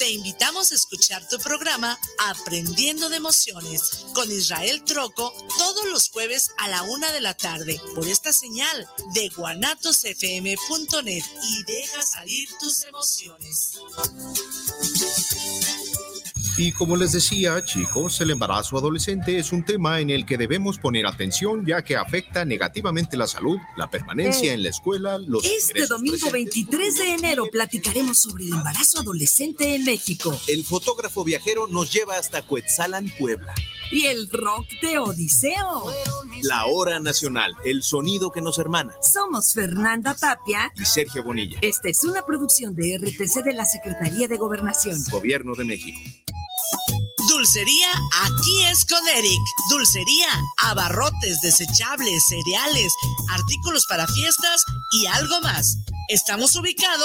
Te invitamos a escuchar tu programa Aprendiendo de Emociones con Israel Troco todos los jueves a la una de la tarde por esta señal de guanatosfm.net y deja salir tus emociones. Y como les decía, chicos, el embarazo adolescente es un tema en el que debemos poner atención ya que afecta negativamente la salud, la permanencia en la escuela, los Este domingo presentes. 23 de enero platicaremos sobre el embarazo adolescente en México El fotógrafo viajero nos lleva hasta Cuetzalan, Puebla. y el rock de Odiseo. La hora nacional, el sonido que nos hermana. Somos Fernanda Tapia. Y Sergio Bonilla, Esta es una producción de RTC de la Secretaría de Gobernación. Gobierno de México. Dulcería aquí es con Eric. Dulcería, abarrotes, desechables, cereales, artículos para fiestas y algo más. Estamos ubicados